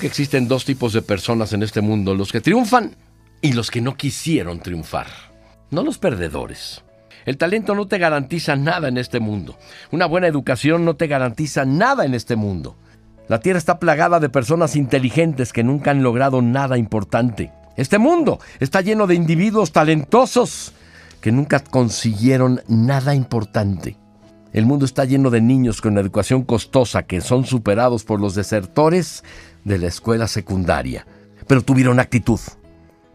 Que existen dos tipos de personas en este mundo, los que triunfan y los que no quisieron triunfar, no los perdedores. El talento no te garantiza nada en este mundo. Una buena educación no te garantiza nada en este mundo. La tierra está plagada de personas inteligentes que nunca han logrado nada importante. Este mundo está lleno de individuos talentosos que nunca consiguieron nada importante. El mundo está lleno de niños con educación costosa que son superados por los desertores de la escuela secundaria, pero tuvieron actitud.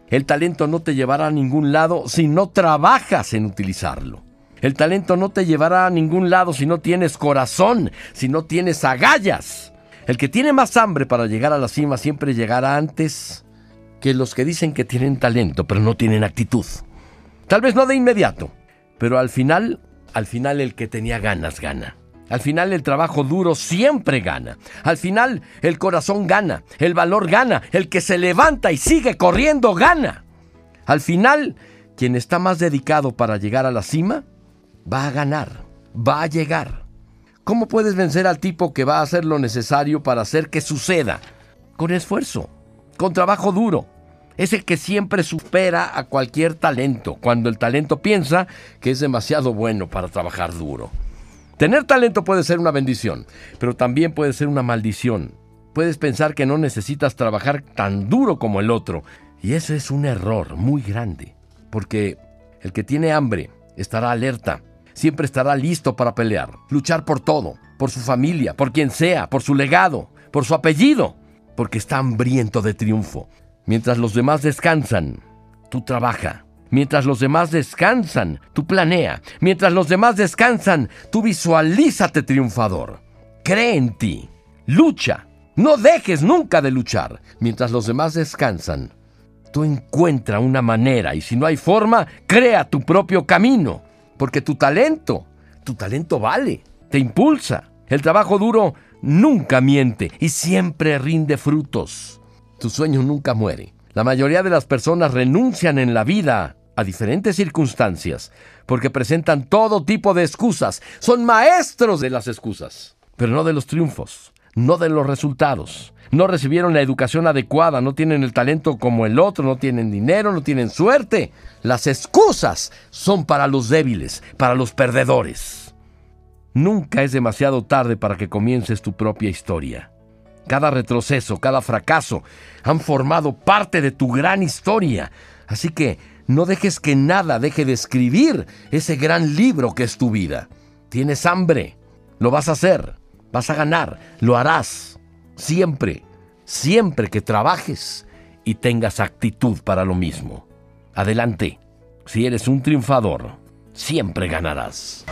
El talento no te llevará a ningún lado si no trabajas en utilizarlo. El talento no te llevará a ningún lado si no tienes corazón, si no tienes agallas. El que tiene más hambre para llegar a la cima siempre llegará antes que los que dicen que tienen talento pero no tienen actitud. Tal vez no de inmediato, pero al final al final el que tenía ganas gana. Al final el trabajo duro siempre gana. Al final el corazón gana, el valor gana, el que se levanta y sigue corriendo gana. Al final, quien está más dedicado para llegar a la cima, va a ganar, va a llegar. ¿Cómo puedes vencer al tipo que va a hacer lo necesario para hacer que suceda? Con esfuerzo, con trabajo duro, es el que siempre supera a cualquier talento, cuando el talento piensa que es demasiado bueno para trabajar duro. Tener talento puede ser una bendición, pero también puede ser una maldición. Puedes pensar que no necesitas trabajar tan duro como el otro, y eso es un error muy grande, porque el que tiene hambre estará alerta, siempre estará listo para pelear, luchar por todo, por su familia, por quien sea, por su legado, por su apellido, porque está hambriento de triunfo. Mientras los demás descansan, tú trabaja. Mientras los demás descansan, tú planea. Mientras los demás descansan, tú visualízate triunfador. Cree en ti. Lucha. No dejes nunca de luchar. Mientras los demás descansan, tú encuentra una manera y si no hay forma, crea tu propio camino. Porque tu talento, tu talento vale, te impulsa. El trabajo duro nunca miente y siempre rinde frutos tu sueño nunca muere. La mayoría de las personas renuncian en la vida a diferentes circunstancias porque presentan todo tipo de excusas. Son maestros de las excusas, pero no de los triunfos, no de los resultados. No recibieron la educación adecuada, no tienen el talento como el otro, no tienen dinero, no tienen suerte. Las excusas son para los débiles, para los perdedores. Nunca es demasiado tarde para que comiences tu propia historia. Cada retroceso, cada fracaso han formado parte de tu gran historia. Así que no dejes que nada deje de escribir ese gran libro que es tu vida. Tienes hambre, lo vas a hacer, vas a ganar, lo harás. Siempre, siempre que trabajes y tengas actitud para lo mismo. Adelante, si eres un triunfador, siempre ganarás.